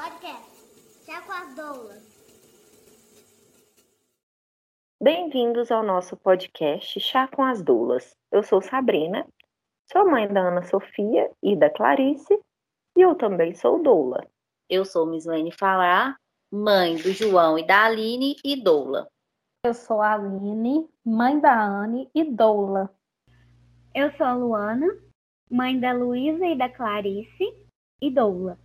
Podcast Chá com as Doulas. Bem-vindos ao nosso podcast Chá com as Doulas. Eu sou Sabrina, sou mãe da Ana Sofia e da Clarice, e eu também sou doula. Eu sou Mislene Falar, mãe do João e da Aline e doula. Eu sou a Aline, mãe da Anne e doula. Eu sou a Luana, mãe da Luísa e da Clarice e doula.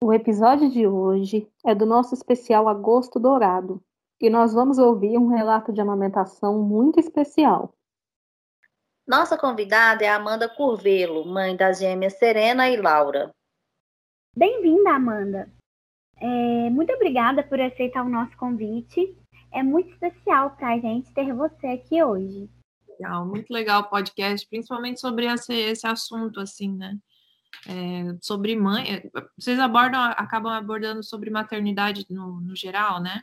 O episódio de hoje é do nosso especial Agosto Dourado e nós vamos ouvir um relato de amamentação muito especial. Nossa convidada é Amanda Curvelo, mãe das gêmeas Serena e Laura. Bem-vinda, Amanda. É, muito obrigada por aceitar o nosso convite. É muito especial para a gente ter você aqui hoje. Legal, muito legal o podcast, principalmente sobre esse, esse assunto, assim, né? É, sobre mãe. É, vocês abordam, acabam abordando sobre maternidade no, no geral, né?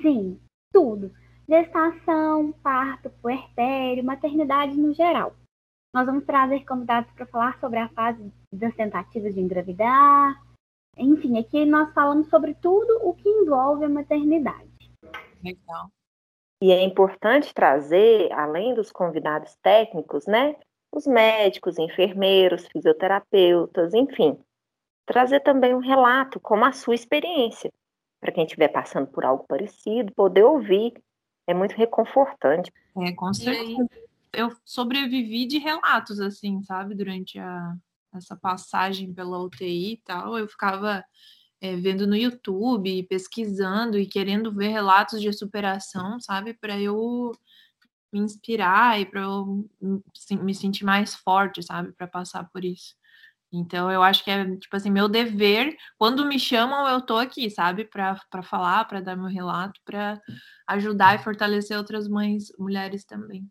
Sim, tudo. Gestação, parto, puerpério, maternidade no geral. Nós vamos trazer convidados para falar sobre a fase das tentativas de engravidar. Enfim, aqui nós falamos sobre tudo o que envolve a maternidade. Legal. E é importante trazer, além dos convidados técnicos, né, os médicos, enfermeiros, fisioterapeutas, enfim. Trazer também um relato como a sua experiência, para quem estiver passando por algo parecido, poder ouvir. É muito reconfortante. É, com certeza. Eu sobrevivi de relatos, assim, sabe, durante a, essa passagem pela UTI e tal. Eu ficava é, vendo no YouTube, pesquisando e querendo ver relatos de superação, sabe, para eu me inspirar e para eu me sentir mais forte, sabe, para passar por isso. Então eu acho que é tipo assim, meu dever, quando me chamam, eu tô aqui, sabe, para falar, para dar meu relato, para ajudar e fortalecer outras mães, mulheres também.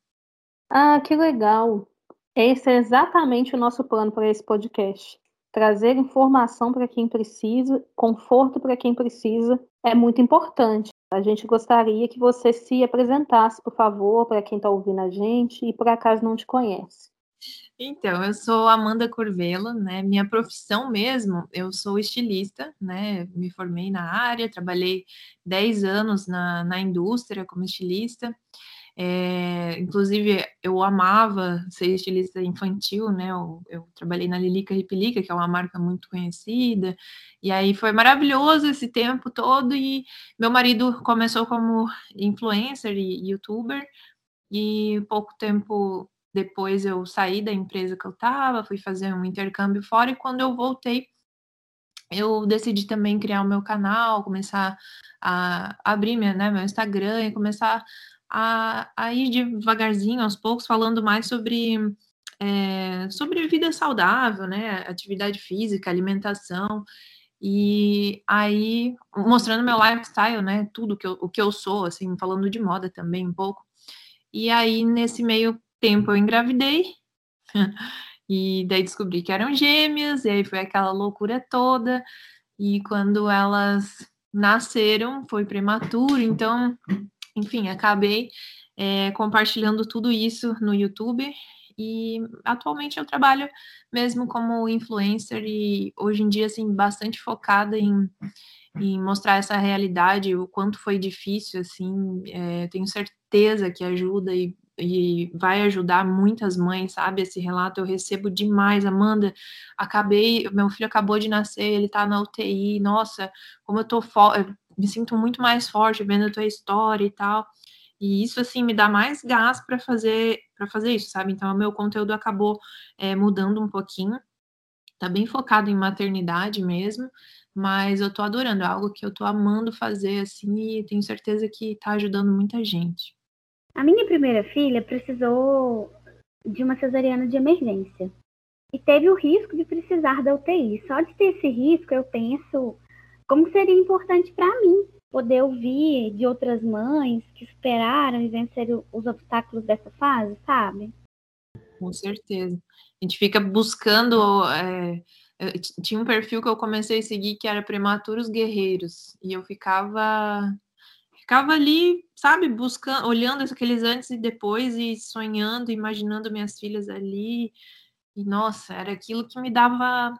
Ah, que legal. Esse é exatamente o nosso plano para esse podcast. Trazer informação para quem precisa, conforto para quem precisa, é muito importante. A gente gostaria que você se apresentasse, por favor, para quem está ouvindo a gente e por acaso não te conhece. Então, eu sou Amanda Corvelo, né? Minha profissão mesmo, eu sou estilista, né? Me formei na área, trabalhei 10 anos na, na indústria como estilista. É, inclusive, eu amava ser estilista infantil, né? Eu, eu, trabalhei na Lilica Ripilica, que é uma marca muito conhecida, e aí foi maravilhoso esse tempo todo. E meu marido começou como influencer e youtuber, e pouco tempo depois eu saí da empresa que eu estava, fui fazer um intercâmbio fora, e quando eu voltei, eu decidi também criar o meu canal, começar a abrir minha, né, meu Instagram e começar a, a ir devagarzinho, aos poucos, falando mais sobre, é, sobre vida saudável, né? Atividade física, alimentação. E aí, mostrando meu lifestyle, né? Tudo que eu, o que eu sou, assim, falando de moda também um pouco. E aí, nesse meio tempo, eu engravidei. e daí descobri que eram gêmeas, e aí foi aquela loucura toda. E quando elas nasceram, foi prematuro, então enfim, acabei é, compartilhando tudo isso no YouTube e atualmente eu trabalho mesmo como influencer e hoje em dia assim bastante focada em, em mostrar essa realidade, o quanto foi difícil assim, é, tenho certeza que ajuda e, e vai ajudar muitas mães, sabe? Esse relato eu recebo demais, Amanda. Acabei, meu filho acabou de nascer, ele tá na UTI. Nossa, como eu tô me sinto muito mais forte vendo a tua história e tal. E isso assim me dá mais gás para fazer para fazer isso, sabe? Então o meu conteúdo acabou é, mudando um pouquinho. Tá bem focado em maternidade mesmo, mas eu tô adorando, é algo que eu tô amando fazer assim e tenho certeza que tá ajudando muita gente. A minha primeira filha precisou de uma cesariana de emergência e teve o risco de precisar da UTI. Só de ter esse risco, eu penso como seria importante para mim poder ouvir de outras mães que superaram e venceram os obstáculos dessa fase, sabe? Com certeza. A gente fica buscando. É, tinha um perfil que eu comecei a seguir que era Prematuros Guerreiros, e eu ficava. Ficava ali, sabe, buscando, olhando aqueles antes e depois e sonhando, imaginando minhas filhas ali. E nossa, era aquilo que me dava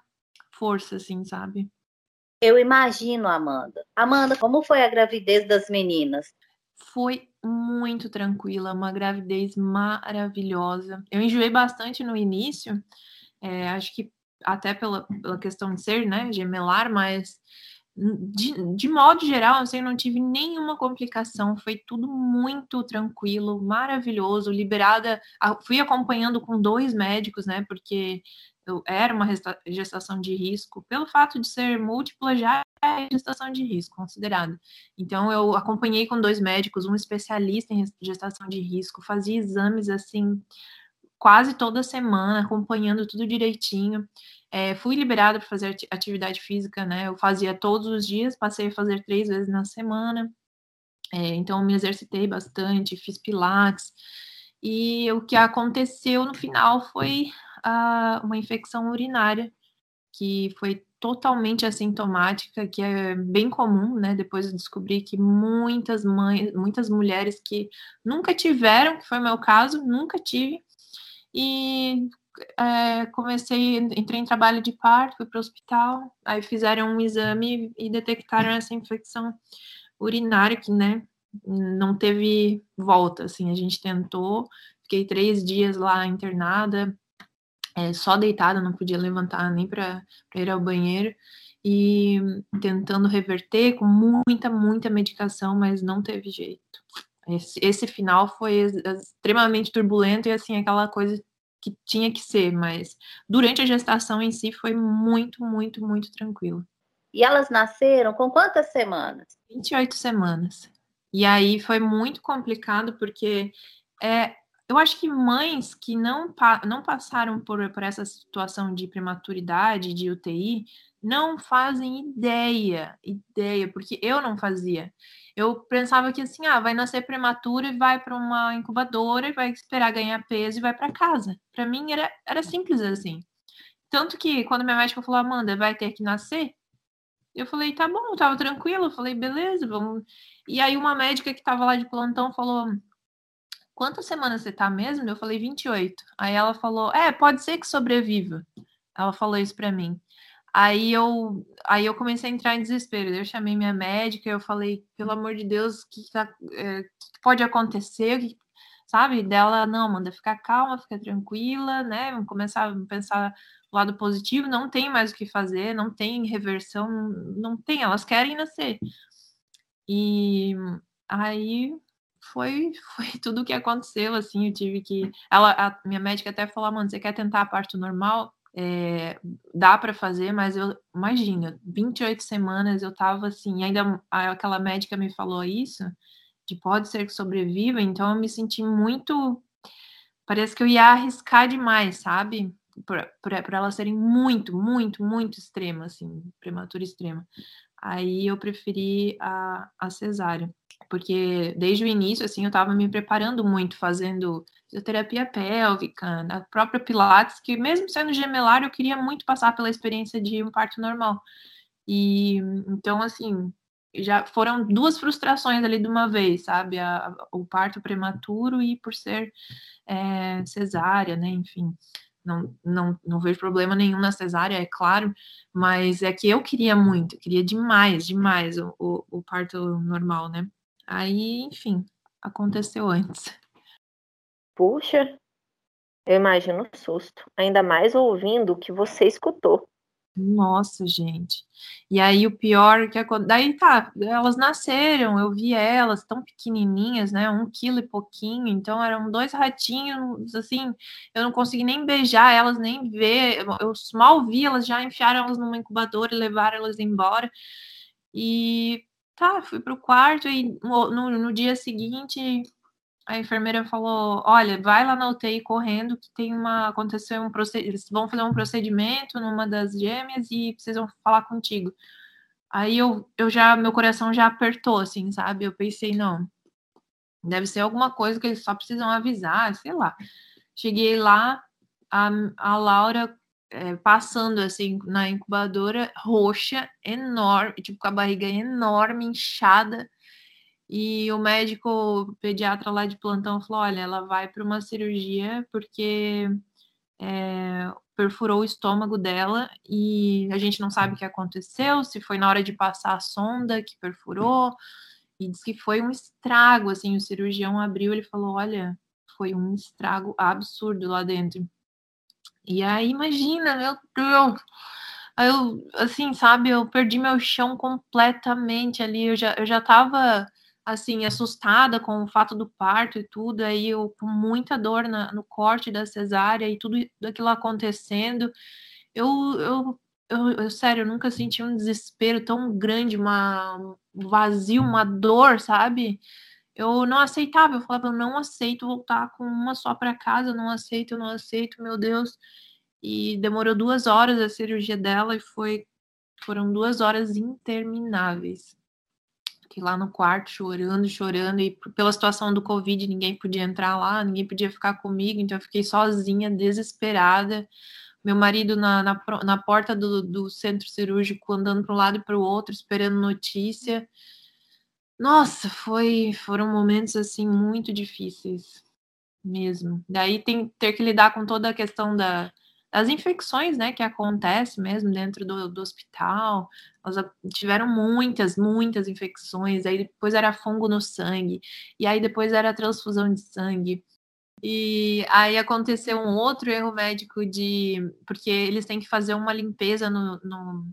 força, assim, sabe? Eu imagino, Amanda. Amanda, como foi a gravidez das meninas? Foi muito tranquila, uma gravidez maravilhosa. Eu enjoei bastante no início, é, acho que até pela, pela questão de ser, né, gemelar, mas de, de modo geral, assim, eu não tive nenhuma complicação, foi tudo muito tranquilo, maravilhoso, liberada. Fui acompanhando com dois médicos, né, porque era uma gestação de risco, pelo fato de ser múltipla, já é gestação de risco considerada. Então, eu acompanhei com dois médicos, um especialista em gestação de risco, fazia exames assim quase toda semana, acompanhando tudo direitinho. É, fui liberada para fazer atividade física, né? Eu fazia todos os dias, passei a fazer três vezes na semana. É, então, me exercitei bastante, fiz pilates. E o que aconteceu no final foi uh, uma infecção urinária, que foi totalmente assintomática, que é bem comum, né? Depois eu descobri que muitas mães, muitas mulheres que nunca tiveram, que foi meu caso, nunca tive, e é, comecei, entrei em trabalho de parto, fui para o hospital, aí fizeram um exame e detectaram essa infecção urinária, que, né, não teve volta, assim, a gente tentou, fiquei três dias lá internada, é, só deitada, não podia levantar nem para ir ao banheiro, e tentando reverter com muita, muita medicação, mas não teve jeito. Esse, esse final foi extremamente turbulento e assim, aquela coisa que tinha que ser, mas durante a gestação em si foi muito, muito, muito tranquilo. E elas nasceram com quantas semanas? 28 semanas. E aí foi muito complicado porque é, eu acho que mães que não, não passaram por, por essa situação de prematuridade, de UTI, não fazem ideia, ideia, porque eu não fazia. Eu pensava que assim, ah, vai nascer prematura e vai para uma incubadora e vai esperar ganhar peso e vai para casa. Para mim era, era simples assim. Tanto que quando minha médica falou, Amanda, vai ter que nascer, eu falei, tá bom, tava tranquilo, eu falei, beleza, vamos. E aí uma médica que tava lá de plantão falou, quantas semanas você tá mesmo? Eu falei, 28. Aí ela falou, é, pode ser que sobreviva. Ela falou isso para mim. Aí eu, aí eu comecei a entrar em desespero. Eu chamei minha médica, eu falei, pelo amor de Deus, o que, tá, é, que pode acontecer? Que, sabe? Dela, não, manda ficar calma, fica tranquila, né? Vamos começar a pensar o lado positivo, não tem mais o que fazer, não tem reversão, não tem, elas querem nascer. E aí foi, foi tudo o que aconteceu, assim, eu tive que. Ela, a minha médica até falou, mano, você quer tentar a parto normal? É, dá para fazer, mas eu imagina, 28 semanas eu tava assim, ainda aquela médica me falou isso, de pode ser que sobreviva, então eu me senti muito. Parece que eu ia arriscar demais, sabe? Para elas serem muito, muito, muito extremas, assim, prematura extrema. Aí eu preferi a, a cesárea, porque desde o início, assim, eu estava me preparando muito, fazendo fisioterapia pélvica, na própria Pilates, que mesmo sendo gemelar, eu queria muito passar pela experiência de um parto normal. E então, assim, já foram duas frustrações ali de uma vez, sabe? A, o parto prematuro e por ser é, cesárea, né? Enfim, não, não, não vejo problema nenhum na cesárea, é claro, mas é que eu queria muito, queria demais, demais o, o, o parto normal, né? Aí, enfim, aconteceu antes. Puxa, eu imagino o susto, ainda mais ouvindo o que você escutou. Nossa, gente. E aí o pior que aconteceu. Daí tá, elas nasceram, eu vi elas tão pequenininhas, né? Um quilo e pouquinho. Então eram dois ratinhos, assim. Eu não consegui nem beijar elas, nem ver. Eu mal vi elas, já enfiaram elas numa incubadora e levaram elas embora. E tá, fui pro quarto e no, no, dia seguinte a enfermeira falou: Olha, vai lá na UTI correndo, que tem uma. Aconteceu um procedimento. Vão fazer um procedimento numa das gêmeas e precisam falar contigo. Aí eu, eu já, meu coração já apertou, assim, sabe? Eu pensei, não, deve ser alguma coisa que eles só precisam avisar, sei lá. Cheguei lá, a, a Laura é, passando assim na incubadora, roxa, enorme, tipo com a barriga enorme, inchada e o médico o pediatra lá de plantão falou: olha, ela vai para uma cirurgia porque é, perfurou o estômago dela e a gente não sabe o que aconteceu, se foi na hora de passar a sonda que perfurou, e diz que foi um estrago, assim, o cirurgião abriu, ele falou, olha, foi um estrago absurdo lá dentro. E aí, imagina, meu Deus, eu, assim, sabe, eu perdi meu chão completamente ali, eu já, eu já tava assim, assustada com o fato do parto e tudo, aí eu com muita dor na, no corte da cesárea e tudo aquilo acontecendo, eu, eu, eu, eu, sério, eu nunca senti um desespero tão grande, uma, um vazio, uma dor, sabe? Eu não aceitava, eu falava, eu não aceito voltar com uma só para casa, não aceito, não aceito, meu Deus. E demorou duas horas a cirurgia dela e foi, foram duas horas intermináveis fiquei lá no quarto chorando, chorando, e pela situação do Covid, ninguém podia entrar lá, ninguém podia ficar comigo, então eu fiquei sozinha, desesperada. Meu marido na, na, na porta do, do centro cirúrgico, andando para um lado e para o outro, esperando notícia. Nossa, foi, foram momentos assim muito difíceis mesmo. Daí tem ter que lidar com toda a questão da, das infecções, né, que acontece mesmo dentro do, do hospital. Elas tiveram muitas, muitas infecções. Aí depois era fungo no sangue, e aí depois era transfusão de sangue. E aí aconteceu um outro erro médico de. Porque eles têm que fazer uma limpeza no, no,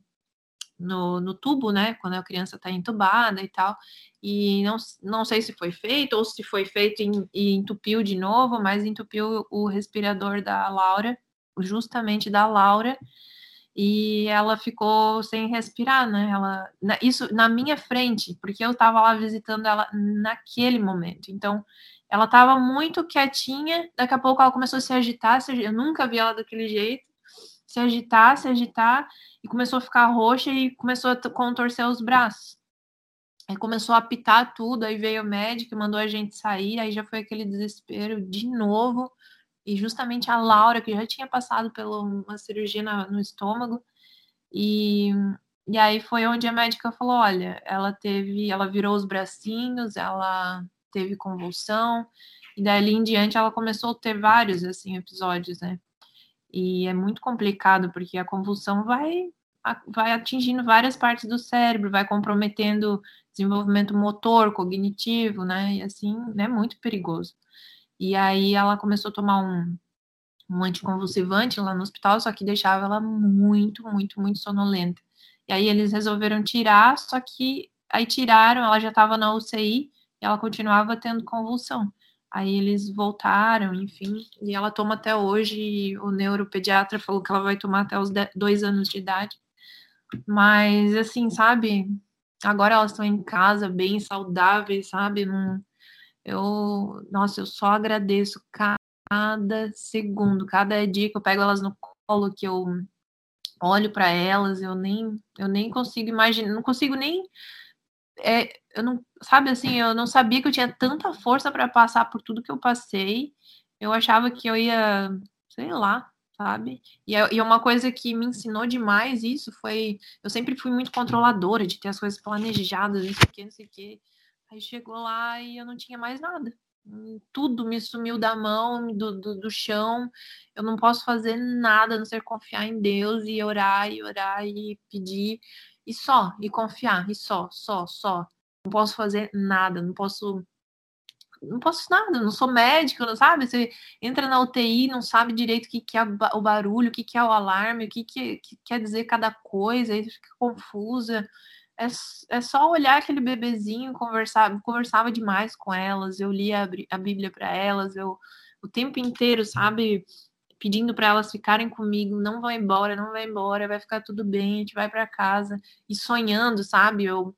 no, no tubo, né? Quando a criança está entubada e tal. E não, não sei se foi feito ou se foi feito e, e entupiu de novo, mas entupiu o respirador da Laura justamente da Laura e ela ficou sem respirar, né? Ela, isso na minha frente, porque eu estava lá visitando ela naquele momento. Então, ela estava muito quietinha. Daqui a pouco ela começou a se agitar. Eu nunca vi ela daquele jeito. Se agitar, se agitar e começou a ficar roxa e começou a contorcer os braços. Aí começou a apitar tudo. Aí veio o médico, mandou a gente sair. Aí já foi aquele desespero de novo e justamente a Laura, que já tinha passado por uma cirurgia no estômago, e, e aí foi onde a médica falou: olha, ela teve, ela virou os bracinhos, ela teve convulsão, e dali em diante ela começou a ter vários assim episódios, né? E é muito complicado porque a convulsão vai vai atingindo várias partes do cérebro, vai comprometendo desenvolvimento motor, cognitivo, né? E assim, é né, muito perigoso. E aí ela começou a tomar um, um anticonvulsivante lá no hospital, só que deixava ela muito, muito, muito sonolenta. E aí eles resolveram tirar, só que aí tiraram, ela já estava na UCI e ela continuava tendo convulsão. Aí eles voltaram, enfim, e ela toma até hoje. O neuropediatra falou que ela vai tomar até os dois anos de idade. Mas, assim, sabe? Agora elas estão em casa, bem saudáveis, sabe? Eu, nossa, eu só agradeço cada segundo, cada dia que eu pego elas no colo, que eu olho para elas, eu nem, eu nem consigo imaginar, não consigo nem é, eu não, sabe assim, eu não sabia que eu tinha tanta força para passar por tudo que eu passei. Eu achava que eu ia, sei lá, sabe? E é, e é uma coisa que me ensinou demais isso foi, eu sempre fui muito controladora de ter as coisas planejadas, não sei o que, não sei o que. Aí chegou lá e eu não tinha mais nada. Tudo me sumiu da mão, do, do, do chão. Eu não posso fazer nada a não ser confiar em Deus e orar e orar e pedir. E só, e confiar, e só, só, só. Não posso fazer nada, não posso não posso nada, não sou médico, não sabe? Você entra na UTI, não sabe direito o que, que é o barulho, o que, que é o alarme, o que, que, que quer dizer cada coisa, aí fica confusa é, é só olhar aquele bebezinho, conversar, conversava demais com elas, eu lia a, a Bíblia para elas, eu o tempo inteiro, sabe, pedindo para elas ficarem comigo, não vão embora, não vai embora, vai ficar tudo bem, a gente vai para casa e sonhando, sabe? Eu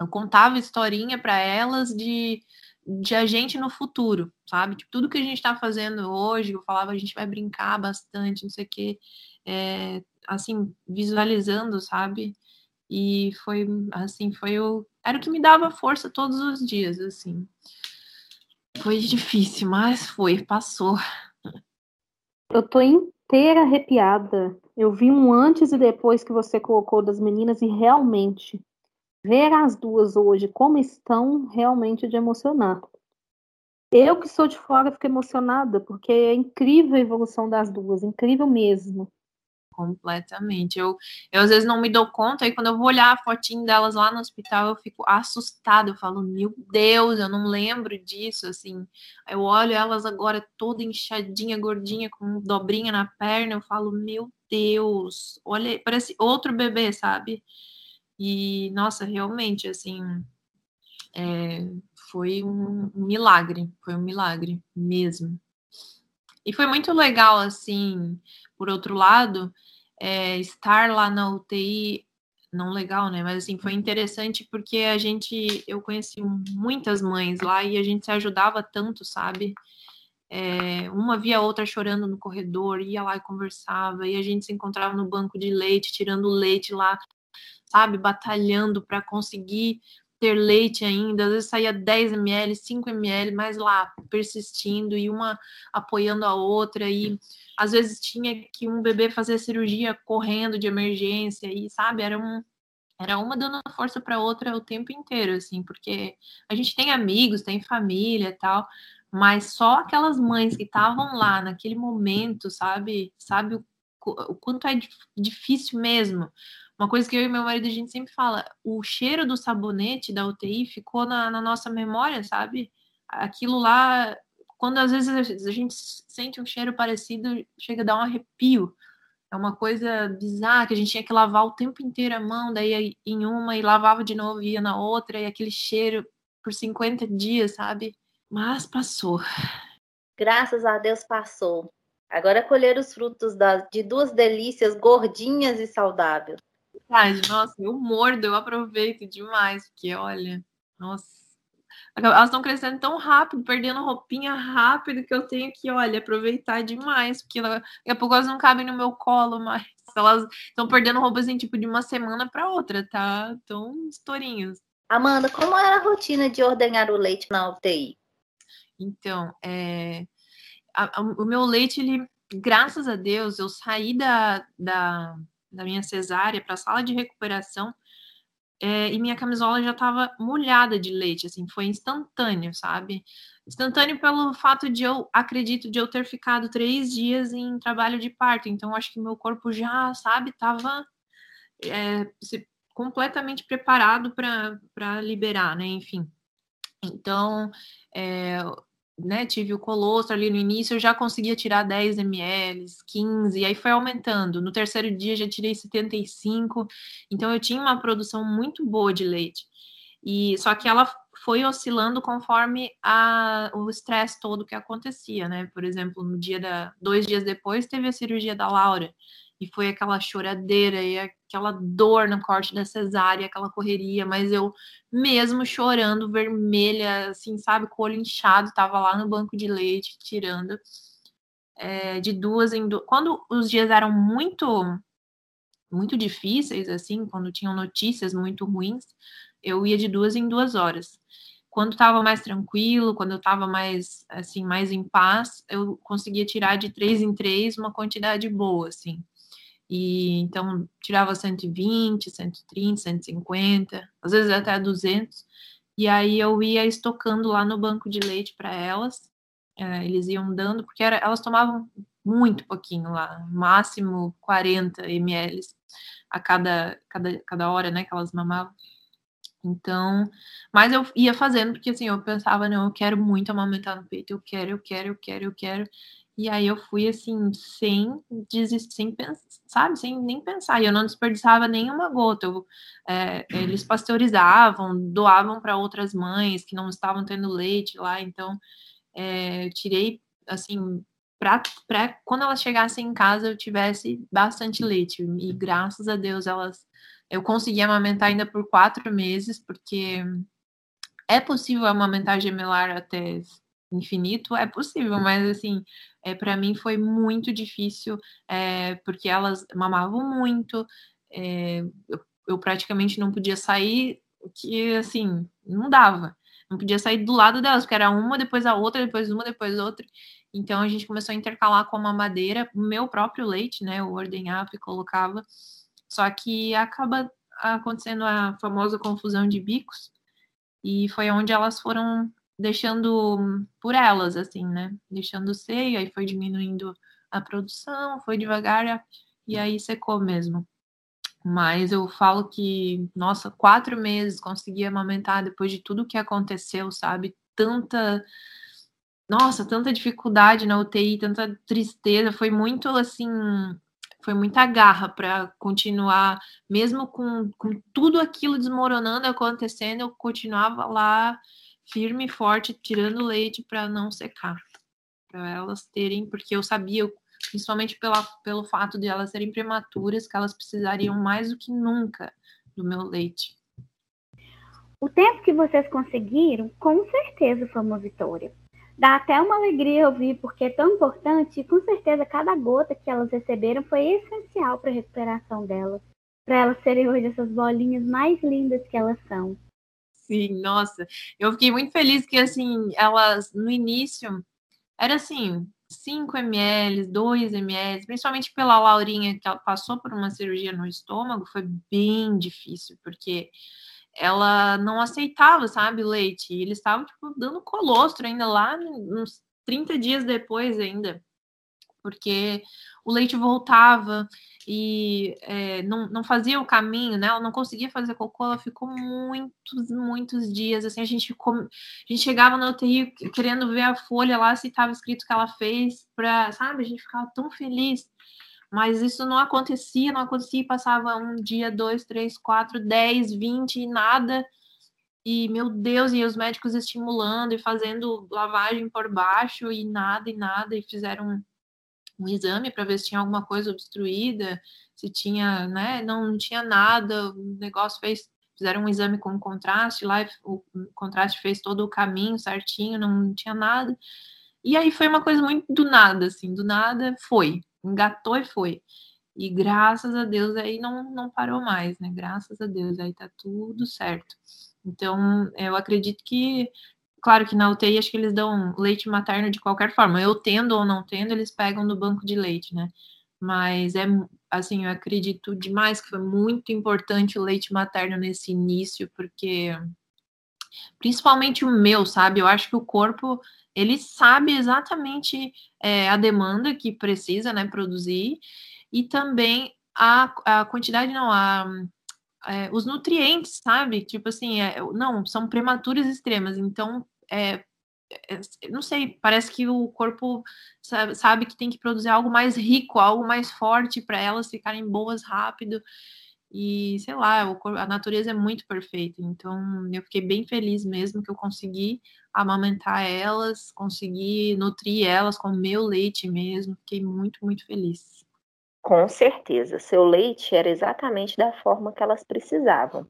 eu contava historinha para elas de de a gente no futuro, sabe? Tipo, tudo que a gente está fazendo hoje, eu falava, a gente vai brincar bastante, não sei o quê, é, assim, visualizando, sabe? E foi assim, foi o era o que me dava força todos os dias, assim. Foi difícil, mas foi, passou. Eu tô inteira arrepiada. Eu vi um antes e depois que você colocou das meninas e realmente ver as duas hoje como estão realmente de emocionar. Eu que sou de fora fico emocionada, porque é incrível a evolução das duas, incrível mesmo. Completamente. Eu, eu às vezes não me dou conta, e quando eu vou olhar a fotinho delas lá no hospital, eu fico assustada. Eu falo, meu Deus, eu não lembro disso, assim. Eu olho elas agora toda inchadinha, gordinha, com dobrinha na perna, eu falo, meu Deus, olha, parece outro bebê, sabe? E, nossa, realmente, assim, é, foi um milagre, foi um milagre mesmo. E foi muito legal, assim, por outro lado, é, estar lá na UTI, não legal, né? Mas assim, foi interessante porque a gente, eu conheci muitas mães lá e a gente se ajudava tanto, sabe? É, uma via a outra chorando no corredor, ia lá e conversava, e a gente se encontrava no banco de leite, tirando leite lá, sabe? Batalhando para conseguir ter leite ainda, às vezes saía 10 ml, 5 ml, mas lá persistindo e uma apoiando a outra. E às vezes tinha que um bebê fazer cirurgia correndo de emergência e sabe, era um era uma dando força para outra o tempo inteiro assim, porque a gente tem amigos, tem família, tal, mas só aquelas mães que estavam lá naquele momento, sabe, sabe o, o quanto é difícil mesmo uma coisa que eu e meu marido a gente sempre fala, o cheiro do sabonete da UTI ficou na, na nossa memória, sabe? Aquilo lá, quando às vezes a gente sente um cheiro parecido, chega a dar um arrepio. É uma coisa bizarra que a gente tinha que lavar o tempo inteiro a mão, daí em uma e lavava de novo, ia na outra, e aquele cheiro por 50 dias, sabe? Mas passou. Graças a Deus passou. Agora colher os frutos da, de duas delícias gordinhas e saudáveis verdade, nossa, eu mordo, eu aproveito demais, porque olha, nossa, elas estão crescendo tão rápido, perdendo roupinha rápido, que eu tenho que, olha, aproveitar demais, porque daqui a pouco elas não cabem no meu colo mais. Elas estão perdendo roupas assim, tipo, de uma semana para outra, tá? Tão estourinhos. Amanda, como era a rotina de ordenhar o leite na UTI? Então, é, a, a, o meu leite, ele, graças a Deus, eu saí da, da da minha cesárea para a sala de recuperação é, e minha camisola já estava molhada de leite, assim, foi instantâneo, sabe? Instantâneo pelo fato de eu, acredito, de eu ter ficado três dias em trabalho de parto, então acho que meu corpo já, sabe, estava é, completamente preparado para liberar, né, enfim. Então, é, né, tive o colostro ali no início, eu já conseguia tirar 10 ml, 15, e aí foi aumentando. No terceiro dia já tirei 75, então eu tinha uma produção muito boa de leite. E só que ela foi oscilando conforme a, o estresse todo que acontecia, né? Por exemplo, no dia da dois dias depois teve a cirurgia da Laura e foi aquela choradeira e aquela dor no corte da cesárea, aquela correria, mas eu mesmo chorando, vermelha, assim, sabe, com o olho inchado, tava lá no banco de leite tirando é, de duas em duas. Quando os dias eram muito muito difíceis, assim, quando tinham notícias muito ruins, eu ia de duas em duas horas. Quando estava mais tranquilo, quando eu estava mais assim, mais em paz, eu conseguia tirar de três em três uma quantidade boa, assim. E então tirava 120, 130, 150, às vezes até 200. E aí eu ia estocando lá no banco de leite para elas. É, eles iam dando, porque era, elas tomavam muito pouquinho lá, máximo 40 ml a cada, cada, cada hora, né, que elas mamavam. Então, mas eu ia fazendo, porque assim, eu pensava, não, eu quero muito amamentar no peito, eu quero, eu quero, eu quero, eu quero. E aí eu fui assim, sem desistir, sem pensar, sabe, sem nem pensar. E eu não desperdiçava nenhuma gota. Eu, é, eles pasteurizavam, doavam para outras mães que não estavam tendo leite lá. Então, é, eu tirei, assim, para quando elas chegassem em casa eu tivesse bastante leite. E graças a Deus elas. Eu consegui amamentar ainda por quatro meses, porque é possível amamentar gemelar até infinito, é possível, mas assim, é, para mim foi muito difícil, é, porque elas mamavam muito, é, eu, eu, praticamente não podia sair, que assim, não dava. Não podia sair do lado delas, porque era uma, depois a outra, depois uma, depois outra. Então a gente começou a intercalar com a mamadeira, o meu próprio leite, né? Eu ordenhava e colocava. Só que acaba acontecendo a famosa confusão de bicos, e foi onde elas foram deixando por elas, assim, né? Deixando ser, aí foi diminuindo a produção, foi devagar e aí secou mesmo. Mas eu falo que, nossa, quatro meses consegui amamentar depois de tudo que aconteceu, sabe? Tanta. Nossa, tanta dificuldade na UTI, tanta tristeza. Foi muito assim. Foi muita garra para continuar, mesmo com, com tudo aquilo desmoronando, acontecendo, eu continuava lá firme e forte, tirando leite para não secar, para elas terem, porque eu sabia, principalmente pela, pelo fato de elas serem prematuras, que elas precisariam mais do que nunca do meu leite. O tempo que vocês conseguiram, com certeza foi uma vitória. Dá até uma alegria ouvir, porque é tão importante e com certeza cada gota que elas receberam foi essencial para a recuperação delas, para elas serem hoje essas bolinhas mais lindas que elas são. Sim, nossa, eu fiquei muito feliz que assim, elas no início era assim, 5 ml, 2 ml, principalmente pela Laurinha, que ela passou por uma cirurgia no estômago, foi bem difícil, porque ela não aceitava, sabe, leite. E eles estavam, tipo, dando colostro ainda lá, uns 30 dias depois ainda, porque o leite voltava e é, não, não fazia o caminho, né? Ela não conseguia fazer cocô, ela ficou muitos, muitos dias. Assim, a gente, ficou, a gente chegava na UTI querendo ver a folha lá se estava escrito que ela fez, para, sabe? A gente ficava tão feliz. Mas isso não acontecia, não acontecia, passava um dia, dois, três, quatro, dez, vinte e nada. E, meu Deus, e os médicos estimulando e fazendo lavagem por baixo e nada, e nada, e fizeram um exame para ver se tinha alguma coisa obstruída, se tinha, né? Não, não tinha nada, o negócio fez. Fizeram um exame com contraste lá, o contraste fez todo o caminho certinho, não tinha nada. E aí foi uma coisa muito do nada, assim, do nada foi, engatou e foi. E graças a Deus aí não, não parou mais, né? Graças a Deus aí tá tudo certo. Então, eu acredito que Claro que na UTI acho que eles dão leite materno de qualquer forma. Eu tendo ou não tendo, eles pegam no banco de leite, né? Mas é assim, eu acredito demais que foi muito importante o leite materno nesse início, porque principalmente o meu, sabe? Eu acho que o corpo ele sabe exatamente é, a demanda que precisa, né, produzir e também a, a quantidade, não, a, é, os nutrientes, sabe? Tipo assim, é, não, são prematuras extremas, então, é, é não sei, parece que o corpo sabe, sabe, que tem que produzir algo mais rico, algo mais forte para elas ficarem boas rápido. E sei lá, a natureza é muito perfeita, então eu fiquei bem feliz mesmo que eu consegui amamentar elas, consegui nutrir elas com meu leite mesmo, fiquei muito, muito feliz. Com certeza, seu leite era exatamente da forma que elas precisavam.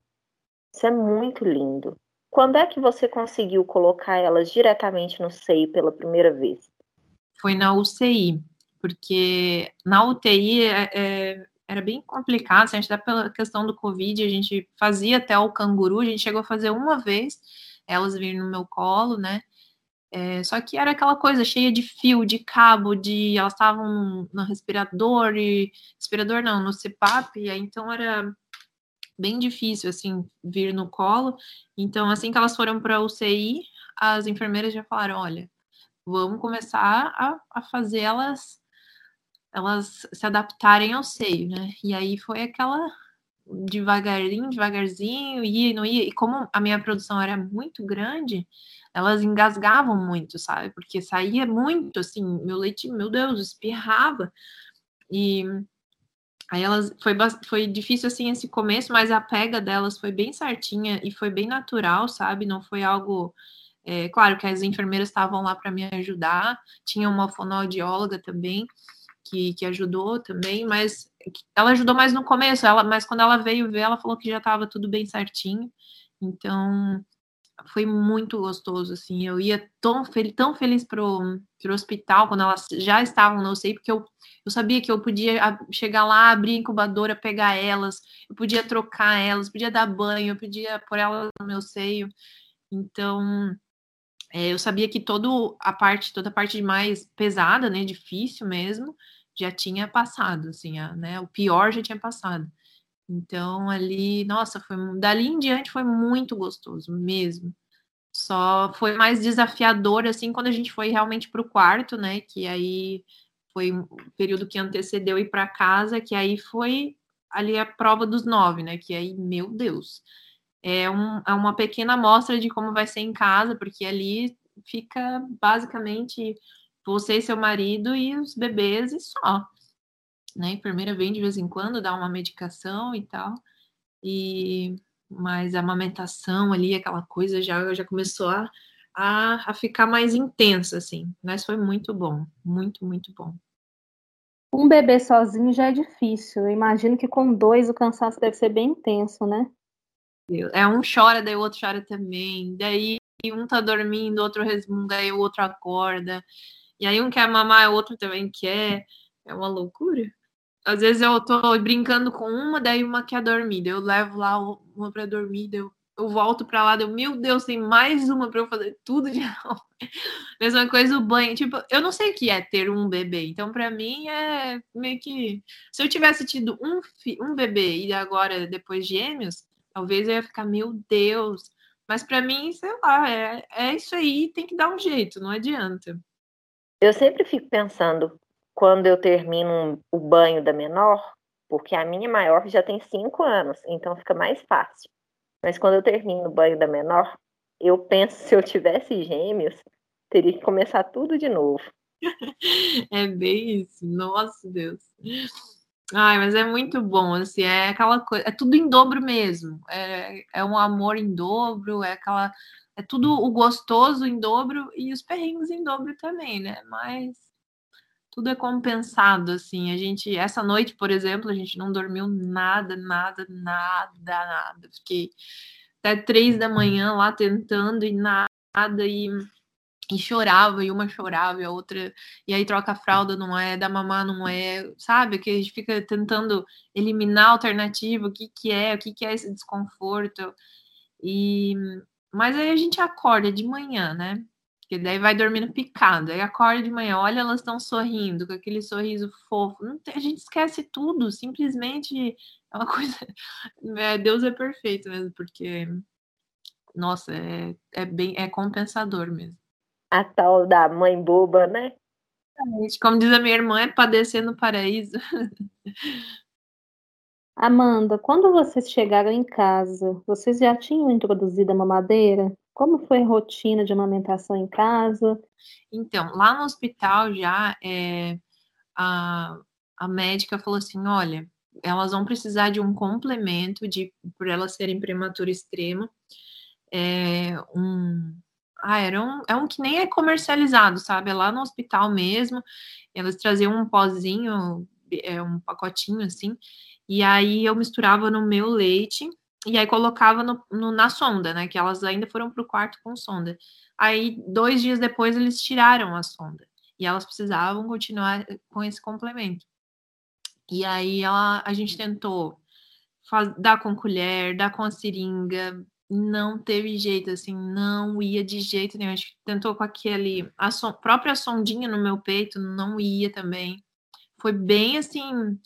Isso é muito lindo. Quando é que você conseguiu colocar elas diretamente no seio pela primeira vez? Foi na UCI, porque na UTI é, é, era bem complicado, assim, a gente dá pela questão do Covid, a gente fazia até o canguru, a gente chegou a fazer uma vez, elas virem no meu colo, né? É, só que era aquela coisa cheia de fio, de cabo, de elas estavam no respirador e respirador não, no CPAP, e aí, então era bem difícil assim vir no colo. Então assim que elas foram para a UCI, as enfermeiras já falaram, olha, vamos começar a, a fazer elas elas se adaptarem ao seio, né? E aí foi aquela devagarzinho, devagarzinho, ia e não ia. E como a minha produção era muito grande, elas engasgavam muito, sabe? Porque saía muito, assim, meu leite, meu Deus, espirrava. E aí elas foi, foi difícil assim esse começo, mas a pega delas foi bem certinha e foi bem natural, sabe? Não foi algo. É, claro que as enfermeiras estavam lá para me ajudar, tinha uma fonoaudióloga também que, que ajudou também, mas ela ajudou mais no começo, ela, mas quando ela veio ver, ela falou que já estava tudo bem certinho. Então, foi muito gostoso, assim, eu ia tão, fel tão feliz pro, pro hospital quando elas já estavam não sei porque eu, eu sabia que eu podia chegar lá, abrir a incubadora, pegar elas, eu podia trocar elas, podia dar banho, eu podia pôr elas no meu seio, então é, eu sabia que toda a parte, toda a parte mais pesada, né, difícil mesmo, já tinha passado, assim, a, né, o pior já tinha passado. Então, ali, nossa, foi dali em diante foi muito gostoso mesmo. Só foi mais desafiador, assim, quando a gente foi realmente para o quarto, né? Que aí foi o período que antecedeu ir para casa, que aí foi ali a prova dos nove, né? Que aí, meu Deus, é, um, é uma pequena amostra de como vai ser em casa, porque ali fica basicamente você e seu marido e os bebês e só. Né? A enfermeira vem de vez em quando, dá uma medicação e tal. E mas a amamentação ali, aquela coisa já, já começou a, a, a ficar mais intensa, assim. Mas foi muito bom, muito, muito bom. Um bebê sozinho já é difícil. Eu imagino que com dois o cansaço deve ser bem intenso, né? É um chora, daí o outro chora também. Daí um tá dormindo, outro resmunga, aí o outro acorda. E aí um quer mamar, o outro também quer. É uma loucura. Às vezes eu tô brincando com uma, daí uma quer dormir. Daí eu levo lá uma pra dormir, daí eu, eu volto pra lá, daí eu, meu Deus, tem mais uma pra eu fazer tudo de novo. Mesma coisa o banho. Tipo, eu não sei o que é ter um bebê. Então, pra mim, é meio que. Se eu tivesse tido um, um bebê e agora depois gêmeos, talvez eu ia ficar, meu Deus. Mas para mim, sei lá, é, é isso aí, tem que dar um jeito, não adianta. Eu sempre fico pensando, quando eu termino o banho da menor, porque a minha maior já tem cinco anos, então fica mais fácil. Mas quando eu termino o banho da menor, eu penso se eu tivesse gêmeos, teria que começar tudo de novo. é bem isso, nossa Deus. Ai, mas é muito bom, assim, é aquela coisa, é tudo em dobro mesmo. É, é um amor em dobro, é aquela. É tudo o gostoso em dobro e os perrengues em dobro também, né? Mas tudo é compensado, assim. A gente, essa noite, por exemplo, a gente não dormiu nada, nada, nada, nada. Fiquei até três da manhã lá tentando e nada, e, e chorava, e uma chorava, e a outra, e aí troca a fralda, não é, da mamar não é, sabe? Que a gente fica tentando eliminar a alternativa, o que que é, o que que é esse desconforto. E, mas aí a gente acorda de manhã, né? Porque daí vai dormindo picado. Aí acorda de manhã, olha, elas estão sorrindo, com aquele sorriso fofo. Tem, a gente esquece tudo, simplesmente é uma coisa. É, Deus é perfeito mesmo, porque. Nossa, é, é bem é compensador mesmo. A tal da mãe boba, né? Como diz a minha irmã, é padecer no paraíso. Amanda, quando vocês chegaram em casa, vocês já tinham introduzido a mamadeira? Como foi a rotina de amamentação em casa? Então, lá no hospital já é, a, a médica falou assim: olha, elas vão precisar de um complemento de por elas serem prematura extrema. É um. Ah, era um, é um que nem é comercializado, sabe? É lá no hospital mesmo. Elas traziam um pozinho, é, um pacotinho assim, e aí eu misturava no meu leite e aí colocava no, no, na sonda, né? Que elas ainda foram para o quarto com sonda. Aí, dois dias depois, eles tiraram a sonda. E elas precisavam continuar com esse complemento. E aí ela, a gente tentou faz, dar com colher, dar com a seringa, não teve jeito, assim, não ia de jeito nenhum. A gente tentou com aquele, a son, própria sondinha no meu peito, não ia também. Foi bem assim,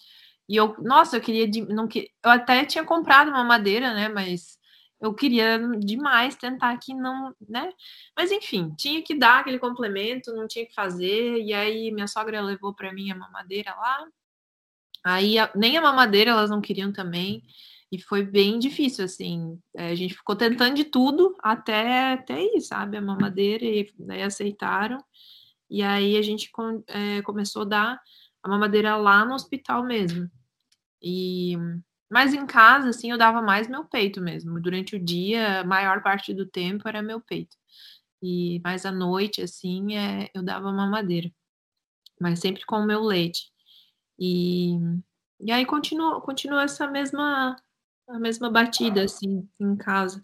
e eu, nossa, eu queria, não eu até tinha comprado uma madeira, né? Mas eu queria demais tentar que não, né? Mas enfim, tinha que dar aquele complemento, não tinha que fazer. E aí minha sogra levou para mim a mamadeira lá. Aí nem a mamadeira elas não queriam também. E foi bem difícil, assim. É, a gente ficou tentando de tudo até, até aí, sabe? A mamadeira, e daí aceitaram. E aí a gente é, começou a dar a mamadeira lá no hospital mesmo. E mas em casa, assim, eu dava mais meu peito mesmo. Durante o dia, a maior parte do tempo era meu peito. E mais à noite, assim, é, eu dava mamadeira. Mas sempre com o meu leite. E, e aí continua, continua essa mesma, a mesma batida, assim, em casa.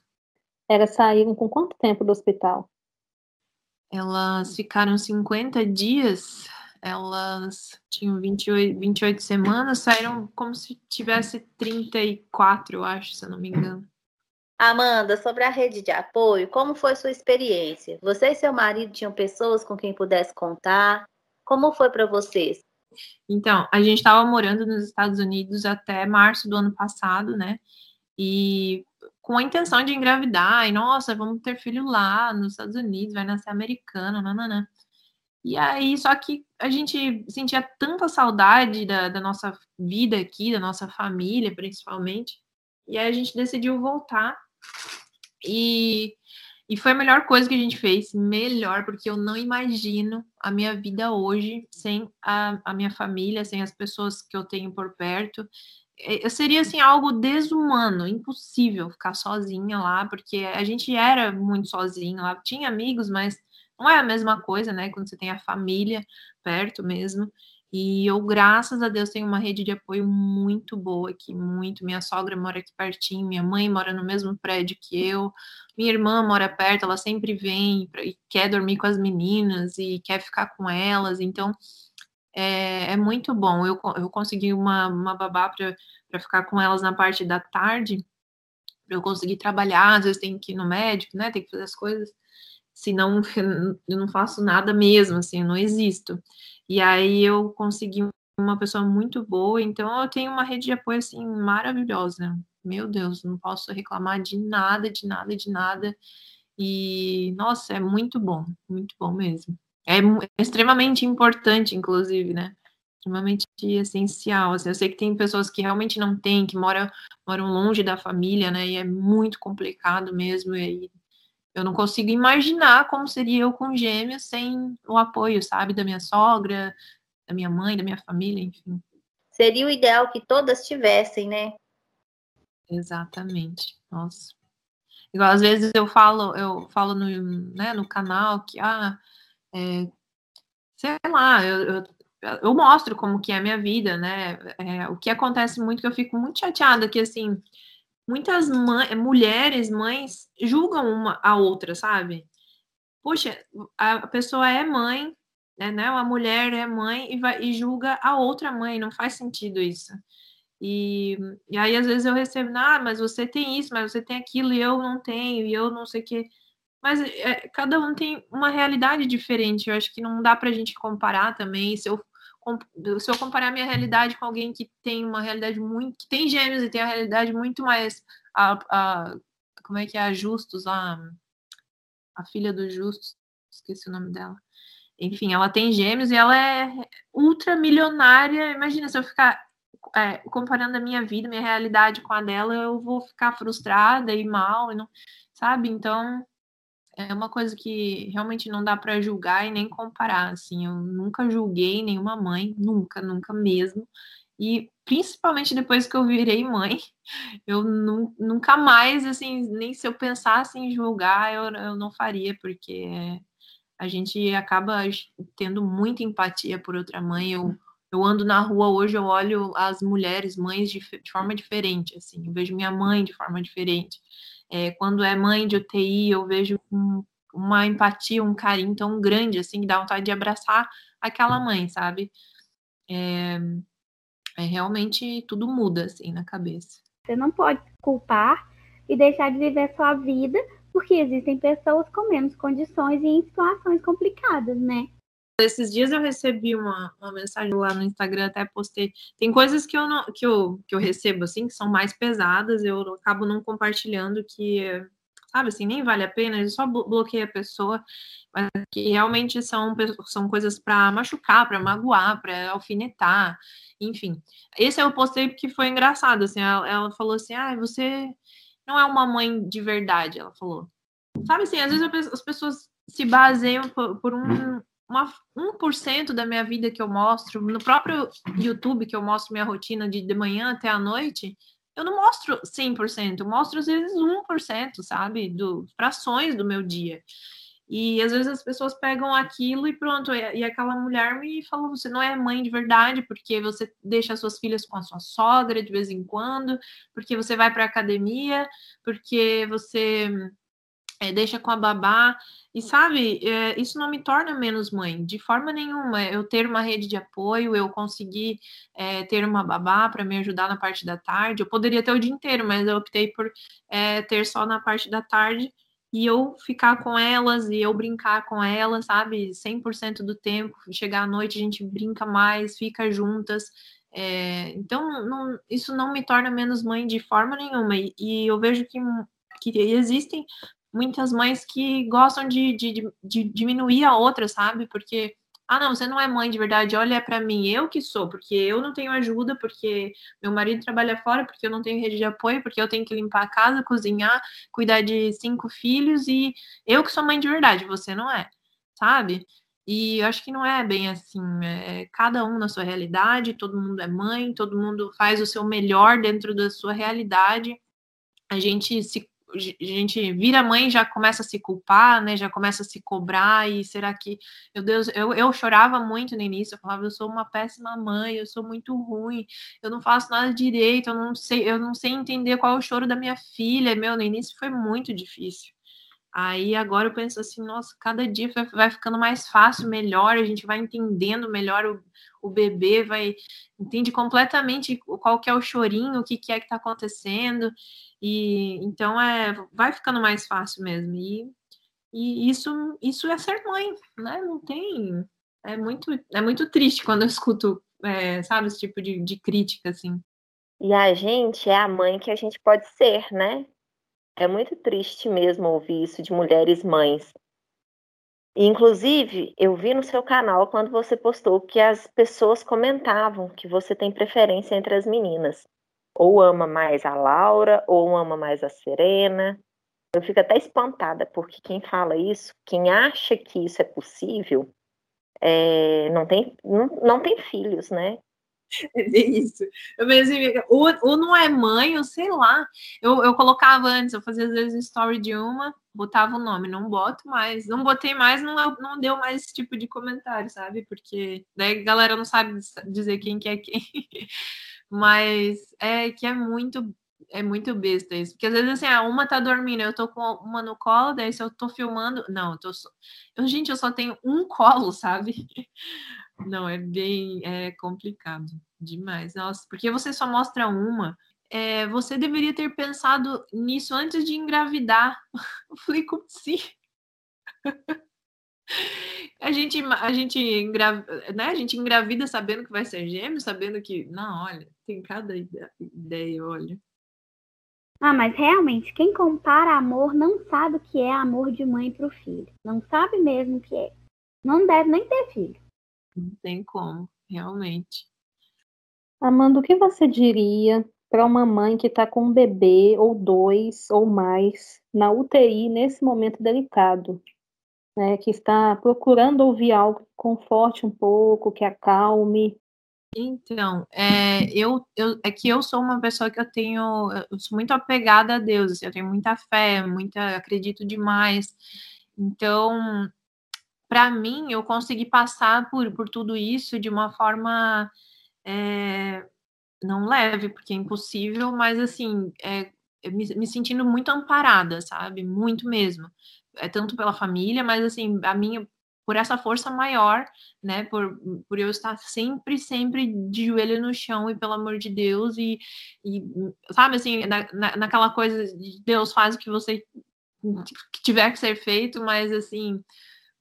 Era saíram com quanto tempo do hospital? Elas ficaram 50 dias elas tinham 28, 28 semanas, saíram como se tivesse 34, eu acho, se eu não me engano. Amanda, sobre a rede de apoio, como foi sua experiência? Você e seu marido tinham pessoas com quem pudesse contar? Como foi para vocês? Então, a gente estava morando nos Estados Unidos até março do ano passado, né? E com a intenção de engravidar, e nossa, vamos ter filho lá nos Estados Unidos, vai nascer americano, nananã. E aí, só que a gente sentia tanta saudade da, da nossa vida aqui, da nossa família, principalmente, e aí a gente decidiu voltar. E, e foi a melhor coisa que a gente fez, melhor, porque eu não imagino a minha vida hoje sem a, a minha família, sem as pessoas que eu tenho por perto. É, seria assim algo desumano, impossível ficar sozinha lá, porque a gente era muito sozinha lá, tinha amigos, mas não é a mesma coisa, né? Quando você tem a família perto mesmo. E eu, graças a Deus, tenho uma rede de apoio muito boa aqui, muito. Minha sogra mora aqui pertinho, minha mãe mora no mesmo prédio que eu, minha irmã mora perto, ela sempre vem e quer dormir com as meninas e quer ficar com elas. Então, é, é muito bom. Eu, eu consegui uma, uma babá para ficar com elas na parte da tarde, para eu conseguir trabalhar. Às vezes tem que ir no médico, né? Tem que fazer as coisas. Senão eu não faço nada mesmo, assim, não existo. E aí eu consegui uma pessoa muito boa, então eu tenho uma rede de apoio assim maravilhosa. Meu Deus, não posso reclamar de nada, de nada, de nada. E nossa, é muito bom, muito bom mesmo. É extremamente importante, inclusive, né? Extremamente essencial. Assim, eu sei que tem pessoas que realmente não têm, que moram, moram longe da família, né? E é muito complicado mesmo. E aí eu não consigo imaginar como seria eu com gêmeos sem o apoio, sabe? Da minha sogra, da minha mãe, da minha família, enfim. Seria o ideal que todas tivessem, né? Exatamente. Nossa. Igual às vezes eu falo, eu falo no, né, no canal que ah, é, sei lá, eu, eu, eu, mostro como que é a minha vida, né? É, o que acontece muito que eu fico muito chateada, que assim, muitas mãe, mulheres, mães, julgam uma a outra, sabe? Puxa, a pessoa é mãe, né? né uma mulher é mãe e, vai, e julga a outra mãe, não faz sentido isso. E, e aí, às vezes, eu recebo, ah, mas você tem isso, mas você tem aquilo, e eu não tenho, e eu não sei o que. Mas é, cada um tem uma realidade diferente. Eu acho que não dá para a gente comparar também. Se eu, se eu comparar minha realidade com alguém que tem uma realidade muito. que tem gêmeos e tem a realidade muito mais. A, a, como é que é? A Justus, a, a filha do Justus, esqueci o nome dela. Enfim, ela tem gêmeos e ela é ultra milionária. Imagina se eu ficar é, comparando a minha vida, minha realidade com a dela, eu vou ficar frustrada e mal, e não, sabe? Então, é uma coisa que realmente não dá para julgar e nem comparar, assim, eu nunca julguei nenhuma mãe, nunca, nunca mesmo, e principalmente depois que eu virei mãe, eu nu nunca mais, assim, nem se eu pensasse em julgar, eu, eu não faria, porque a gente acaba tendo muita empatia por outra mãe, eu, eu ando na rua hoje, eu olho as mulheres, mães de, de forma diferente, assim, eu vejo minha mãe de forma diferente, é, quando é mãe de UTI, eu vejo um, uma empatia, um carinho tão grande, assim, que dá vontade de abraçar aquela mãe, sabe? É, é realmente tudo muda, assim, na cabeça. Você não pode culpar e deixar de viver sua vida, porque existem pessoas com menos condições e em situações complicadas, né? Esses dias eu recebi uma, uma mensagem lá no Instagram, até postei. Tem coisas que eu, não, que, eu, que eu recebo, assim, que são mais pesadas, eu acabo não compartilhando, que, sabe, assim, nem vale a pena, eu só bloqueio a pessoa, mas que realmente são, são coisas para machucar, para magoar, para alfinetar, enfim. Esse eu postei porque foi engraçado, assim, ela, ela falou assim, ah, você não é uma mãe de verdade, ela falou. Sabe assim, às vezes as pessoas se baseiam por, por um uma, 1% da minha vida que eu mostro, no próprio YouTube que eu mostro minha rotina de, de manhã até a noite, eu não mostro 100%, eu mostro às vezes 1%, sabe? Do, frações do meu dia. E às vezes as pessoas pegam aquilo e pronto, e, e aquela mulher me falou: você não é mãe de verdade, porque você deixa suas filhas com a sua sogra de vez em quando, porque você vai para academia, porque você é, deixa com a babá. E sabe, é, isso não me torna menos mãe, de forma nenhuma. Eu ter uma rede de apoio, eu conseguir é, ter uma babá para me ajudar na parte da tarde. Eu poderia ter o dia inteiro, mas eu optei por é, ter só na parte da tarde e eu ficar com elas e eu brincar com elas, sabe? 100% do tempo. Chegar à noite, a gente brinca mais, fica juntas. É, então, não, isso não me torna menos mãe de forma nenhuma. E, e eu vejo que que existem muitas mães que gostam de, de, de, diminuir a outra, sabe? Porque, ah, não, você não é mãe de verdade, olha para mim, eu que sou, porque eu não tenho ajuda, porque meu marido trabalha fora, porque eu não tenho rede de apoio, porque eu tenho que limpar a casa, cozinhar, cuidar de cinco filhos, e eu que sou mãe de verdade, você não é, sabe? E eu acho que não é bem assim, é cada um na sua realidade, todo mundo é mãe, todo mundo faz o seu melhor dentro da sua realidade. A gente se a gente vira mãe já começa a se culpar, né? Já começa a se cobrar e será que, meu Deus, eu, eu chorava muito no início, eu falava, eu sou uma péssima mãe, eu sou muito ruim, eu não faço nada direito, eu não sei, eu não sei entender qual é o choro da minha filha. Meu, no início foi muito difícil. Aí agora eu penso assim, nossa, cada dia vai ficando mais fácil, melhor, a gente vai entendendo melhor o, o bebê, vai entende completamente qual que é o chorinho, o que, que é que está acontecendo. E então é, vai ficando mais fácil mesmo. E, e isso, isso é ser mãe, né? Não tem. É muito, é muito triste quando eu escuto, é, sabe, esse tipo de, de crítica, assim. E a gente é a mãe que a gente pode ser, né? É muito triste mesmo ouvir isso de mulheres mães. Inclusive, eu vi no seu canal quando você postou que as pessoas comentavam que você tem preferência entre as meninas ou ama mais a Laura, ou ama mais a Serena. Eu fico até espantada, porque quem fala isso, quem acha que isso é possível, é, não, tem, não, não tem filhos, né? É isso. Eu mesmo, ou, ou não é mãe, ou sei lá. Eu, eu colocava antes, eu fazia às vezes story de uma, botava o nome, não boto mais. Não botei mais, não, não deu mais esse tipo de comentário, sabe? Porque daí a galera não sabe dizer quem que é quem. Mas é que é muito é muito besta isso. Porque às vezes assim, a uma tá dormindo, eu tô com uma no colo, daí se eu tô filmando, não, eu tô eu, gente, eu só tenho um colo, sabe? Não, é bem é complicado demais. Nossa, porque você só mostra uma. É, você deveria ter pensado nisso antes de engravidar. Eu falei, como assim? A gente, a gente, engravida, né? a gente engravida sabendo que vai ser gêmeo, sabendo que. Não, olha, tem cada ideia, olha. Ah, mas realmente, quem compara amor não sabe o que é amor de mãe para o filho. Não sabe mesmo o que é. Não deve nem ter filho. Não tem como, realmente. Amanda, o que você diria para uma mãe que está com um bebê ou dois ou mais na UTI nesse momento delicado? né, que está procurando ouvir algo que conforte um pouco, que acalme. Então, é, eu, eu, é que eu sou uma pessoa que eu tenho, eu sou muito apegada a Deus, assim, eu tenho muita fé, muita, acredito demais. Então, para mim, eu consegui passar por, por tudo isso de uma forma é, não leve, porque é impossível, mas assim, é, me, me sentindo muito amparada, sabe? Muito mesmo é tanto pela família, mas assim, a minha por essa força maior, né, por, por eu estar sempre, sempre de joelho no chão e pelo amor de Deus e, e sabe assim, na, na, naquela coisa de Deus faz o que você que tiver que ser feito, mas assim,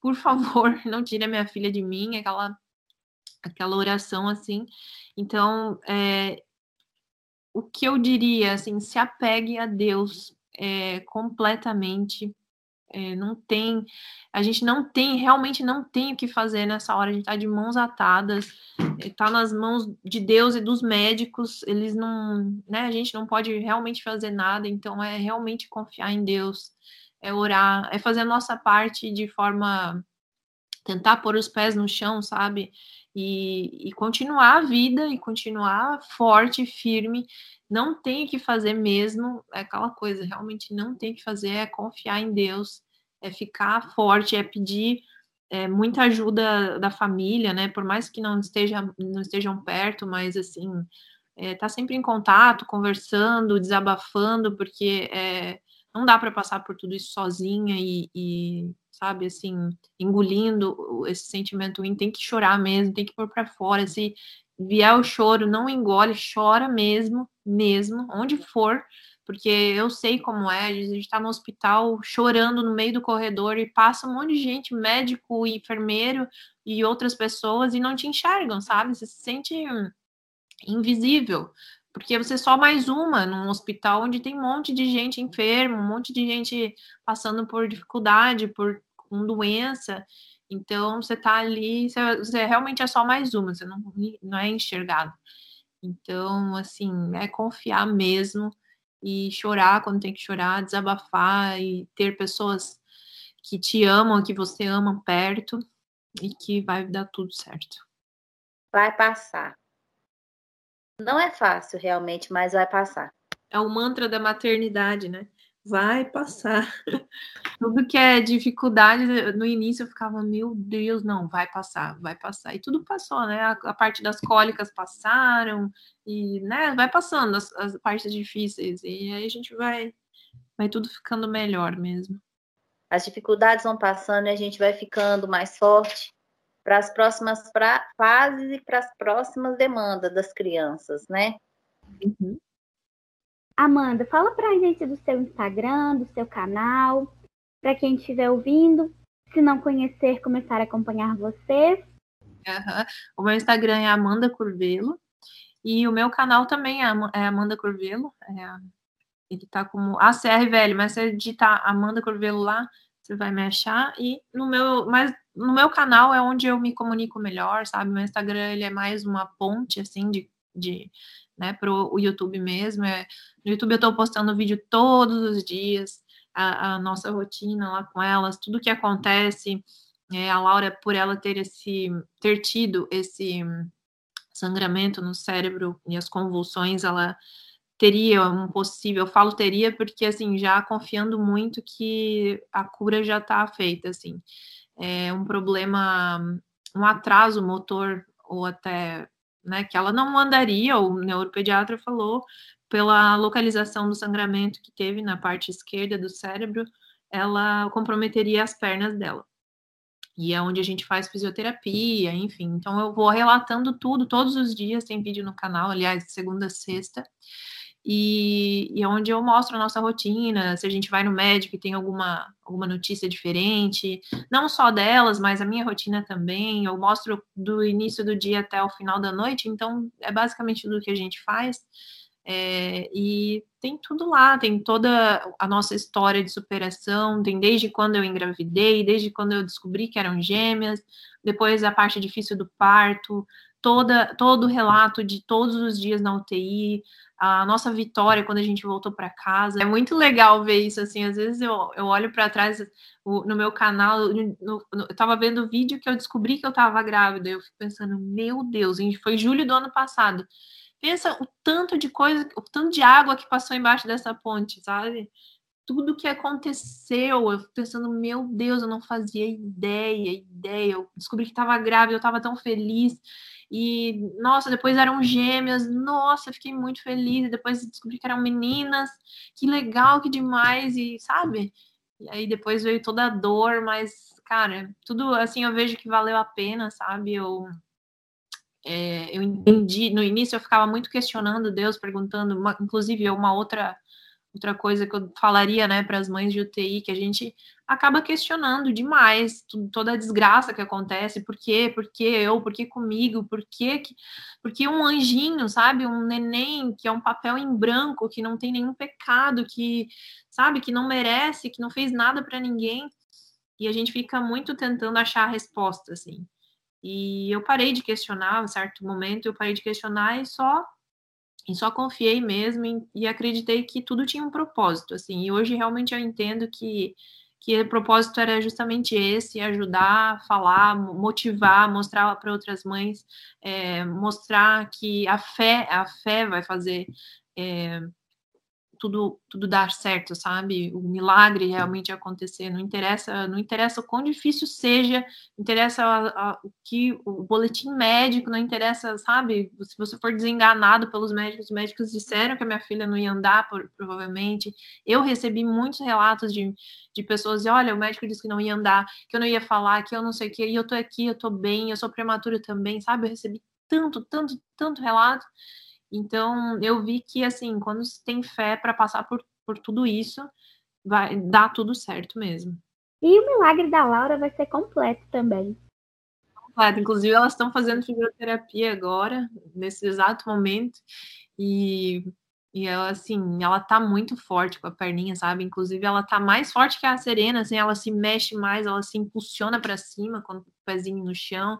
por favor, não tire a minha filha de mim, aquela aquela oração assim. Então, é, o que eu diria, assim, se apegue a Deus é, completamente, é, não tem, a gente não tem, realmente não tem o que fazer nessa hora, a gente está de mãos atadas, está nas mãos de Deus e dos médicos, eles não, né, a gente não pode realmente fazer nada, então é realmente confiar em Deus, é orar, é fazer a nossa parte de forma, tentar pôr os pés no chão, sabe? E, e continuar a vida e continuar forte, firme, não tem que fazer mesmo, é aquela coisa, realmente não tem que fazer, é confiar em Deus, é ficar forte, é pedir é, muita ajuda da família, né? Por mais que não, esteja, não estejam perto, mas assim, é, tá sempre em contato, conversando, desabafando, porque é, não dá para passar por tudo isso sozinha e, e, sabe, assim, engolindo esse sentimento ruim, tem que chorar mesmo, tem que pôr para fora, se vier o choro, não engole, chora mesmo, mesmo, onde for, porque eu sei como é, a gente está no hospital chorando no meio do corredor e passa um monte de gente, médico, enfermeiro e outras pessoas e não te enxergam, sabe? Você se sente invisível, porque você é só mais uma num hospital onde tem um monte de gente enferma, um monte de gente passando por dificuldade, por com doença. Então, você está ali, você, você, realmente é só mais uma, você não, não é enxergado. Então, assim, é confiar mesmo e chorar quando tem que chorar, desabafar e ter pessoas que te amam, que você ama perto e que vai dar tudo certo. Vai passar. Não é fácil realmente, mas vai passar. É o mantra da maternidade, né? Vai passar. tudo que é dificuldade, no início eu ficava, meu Deus, não, vai passar, vai passar. E tudo passou, né? A, a parte das cólicas passaram, e, né, vai passando as, as partes difíceis. E aí a gente vai, vai tudo ficando melhor mesmo. As dificuldades vão passando e a gente vai ficando mais forte para as próximas pra, fases e para as próximas demandas das crianças, né? Uhum. Amanda, fala para a gente do seu Instagram, do seu canal, para quem estiver ouvindo, se não conhecer, começar a acompanhar vocês. Uhum. O meu Instagram é Amanda Curvelo e o meu canal também é, é Amanda Curvelo. É, ele tá como ACR velho, mas se você digitar Amanda Curvelo lá, você vai me achar. E no meu, mas no meu canal é onde eu me comunico melhor, sabe? Meu Instagram ele é mais uma ponte assim de, de né, pro o YouTube mesmo. É, no YouTube eu tô postando vídeo todos os dias, a, a nossa rotina lá com elas, tudo que acontece. É, a Laura, por ela ter esse ter tido esse sangramento no cérebro e as convulsões, ela teria um possível, eu falo teria porque assim, já confiando muito que a cura já está feita, assim. É um problema, um atraso motor ou até, né, que ela não andaria, o neuropediatra falou, pela localização do sangramento que teve na parte esquerda do cérebro, ela comprometeria as pernas dela e é onde a gente faz fisioterapia, enfim. Então eu vou relatando tudo todos os dias, tem vídeo no canal, aliás, segunda sexta. E, e é onde eu mostro a nossa rotina, se a gente vai no médico e tem alguma, alguma notícia diferente, não só delas, mas a minha rotina também. Eu mostro do início do dia até o final da noite, então é basicamente tudo que a gente faz. É, e tem tudo lá, tem toda a nossa história de superação, tem desde quando eu engravidei, desde quando eu descobri que eram gêmeas, depois a parte difícil do parto, toda, todo o relato de todos os dias na UTI, a nossa vitória quando a gente voltou para casa. É muito legal ver isso, assim, às vezes eu, eu olho para trás o, no meu canal, no, no, eu estava vendo o vídeo que eu descobri que eu estava grávida, eu fico pensando, meu Deus, foi julho do ano passado, Pensa o tanto de coisa, o tanto de água que passou embaixo dessa ponte, sabe? Tudo que aconteceu, eu pensando, meu Deus, eu não fazia ideia, ideia. Eu descobri que estava grávida, eu estava tão feliz. E, nossa, depois eram gêmeas, nossa, fiquei muito feliz. E depois descobri que eram meninas, que legal, que demais, e sabe? E aí depois veio toda a dor, mas, cara, tudo assim eu vejo que valeu a pena, sabe? Eu é, eu entendi, no início eu ficava muito questionando Deus, perguntando, uma, inclusive uma outra outra coisa que eu falaria, né, para as mães de UTI, que a gente acaba questionando demais toda a desgraça que acontece, por quê, por que eu, por que comigo, por que um anjinho, sabe, um neném que é um papel em branco, que não tem nenhum pecado, que sabe, que não merece, que não fez nada para ninguém, e a gente fica muito tentando achar a resposta, assim. E eu parei de questionar, em certo momento eu parei de questionar e só e só confiei mesmo em, e acreditei que tudo tinha um propósito, assim. E hoje realmente eu entendo que que o propósito era justamente esse, ajudar, falar, motivar, mostrar para outras mães, é, mostrar que a fé, a fé vai fazer é, tudo tudo dar certo, sabe? O milagre realmente acontecer. Não interessa, não interessa o quão difícil seja, interessa o que o boletim médico, não interessa, sabe? Se você for desenganado pelos médicos, os médicos disseram que a minha filha não ia andar, por, provavelmente. Eu recebi muitos relatos de, de pessoas, e olha, o médico disse que não ia andar, que eu não ia falar, que eu não sei o que, e eu tô aqui, eu tô bem, eu sou prematura também, sabe? Eu recebi tanto, tanto, tanto relato. Então, eu vi que, assim, quando você tem fé para passar por, por tudo isso, vai dar tudo certo mesmo. E o milagre da Laura vai ser completo também. Completo. Inclusive, elas estão fazendo fisioterapia agora, nesse exato momento. E, e ela, assim, ela tá muito forte com a perninha, sabe? Inclusive, ela tá mais forte que a Serena, assim, ela se mexe mais, ela se impulsiona para cima com o pezinho no chão.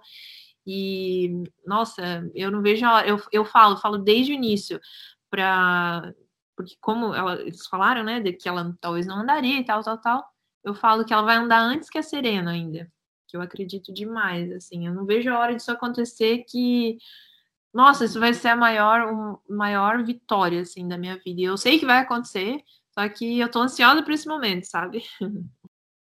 E, nossa, eu não vejo a hora. Eu, eu falo, falo desde o início, para porque como ela, eles falaram, né, de que ela talvez não andaria e tal, tal, tal, eu falo que ela vai andar antes que a Serena ainda, que eu acredito demais, assim, eu não vejo a hora disso acontecer que, nossa, isso vai ser a maior, um, maior vitória, assim, da minha vida, e eu sei que vai acontecer, só que eu tô ansiosa por esse momento, sabe?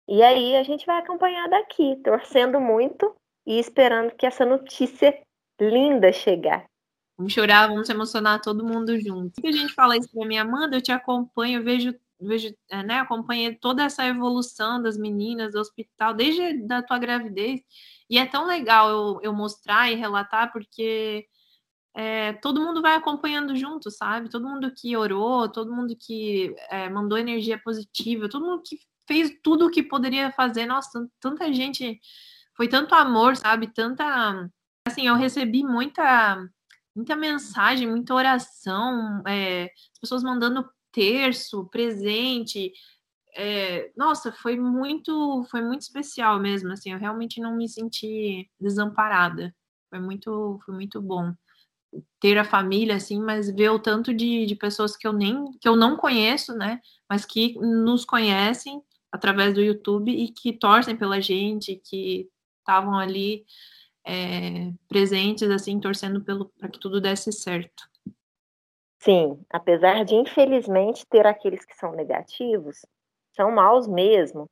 E aí a gente vai acompanhar daqui, torcendo muito e esperando que essa notícia linda chegar. Vamos chorar, vamos emocionar todo mundo junto. Que a gente fala isso para minha Amanda, eu te acompanho, eu vejo, vejo, é, né, acompanhei toda essa evolução das meninas do hospital desde da tua gravidez. E é tão legal eu, eu mostrar e relatar porque é, todo mundo vai acompanhando junto, sabe? Todo mundo que orou, todo mundo que é, mandou energia positiva, todo mundo que fez tudo o que poderia fazer. Nossa, tanta gente, foi tanto amor, sabe? Tanta. Assim, eu recebi muita muita mensagem, muita oração, é, as pessoas mandando terço, presente. É, nossa, foi muito, foi muito especial mesmo. Assim, eu realmente não me senti desamparada. Foi muito, foi muito bom ter a família assim, mas ver o tanto de, de pessoas que eu nem, que eu não conheço, né? Mas que nos conhecem através do YouTube e que torcem pela gente, que estavam ali é, presentes, assim, torcendo para que tudo desse certo. Sim, apesar de infelizmente ter aqueles que são negativos, são maus mesmo.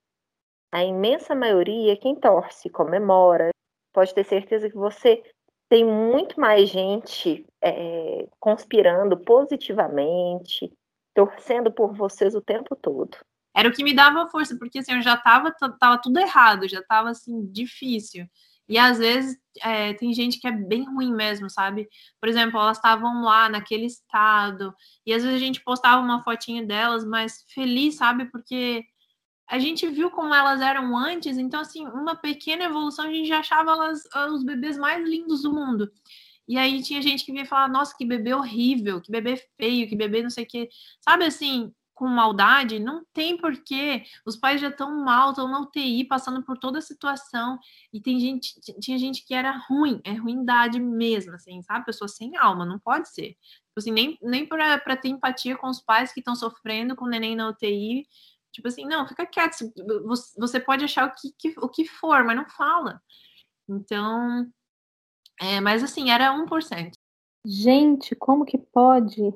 A imensa maioria, quem torce, comemora, pode ter certeza que você tem muito mais gente é, conspirando positivamente, torcendo por vocês o tempo todo. Era o que me dava força, porque assim, eu já estava tava tudo errado, já estava assim, difícil. E às vezes é, tem gente que é bem ruim mesmo, sabe? Por exemplo, elas estavam lá naquele estado, e às vezes a gente postava uma fotinha delas, mas feliz, sabe? Porque a gente viu como elas eram antes, então, assim, uma pequena evolução, a gente já achava elas ah, os bebês mais lindos do mundo. E aí tinha gente que vinha falar, nossa, que bebê horrível, que bebê feio, que bebê não sei o quê. Sabe assim, com maldade, não tem porquê. Os pais já estão mal, estão na UTI, passando por toda a situação. E tem gente, tinha gente que era ruim, é ruindade mesmo, assim, sabe? Pessoa sem alma, não pode ser. Tipo assim, nem, nem para ter empatia com os pais que estão sofrendo com o neném na UTI. Tipo assim, não, fica quieto. Você pode achar o que, que o que for, mas não fala. Então, é, mas assim, era 1%. Gente, como que pode?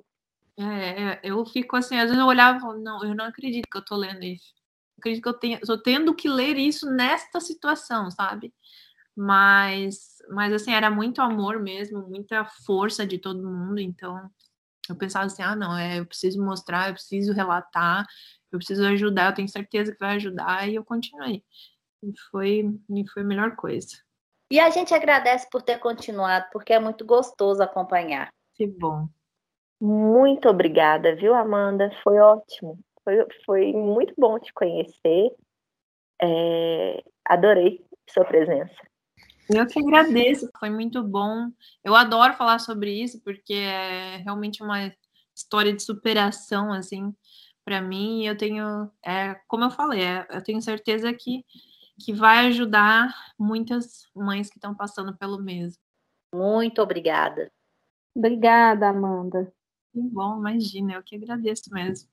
É, é, eu fico assim, às vezes eu olhava e falava, não, eu não acredito que eu tô lendo isso. Eu acredito que eu tenho, tô tendo que ler isso nesta situação, sabe? Mas, mas assim, era muito amor mesmo, muita força de todo mundo, então eu pensava assim, ah, não, é, eu preciso mostrar, eu preciso relatar, eu preciso ajudar, eu tenho certeza que vai ajudar, e eu continuei. E foi, e foi a melhor coisa. E a gente agradece por ter continuado, porque é muito gostoso acompanhar. Que bom. Muito obrigada, viu, Amanda? Foi ótimo. Foi, foi muito bom te conhecer. É, adorei sua presença. Eu que agradeço, foi muito bom. Eu adoro falar sobre isso, porque é realmente uma história de superação, assim, para mim. Eu tenho, é, como eu falei, é, eu tenho certeza que, que vai ajudar muitas mães que estão passando pelo mesmo. Muito obrigada. Obrigada, Amanda. Que bom, imagina, eu que agradeço mesmo.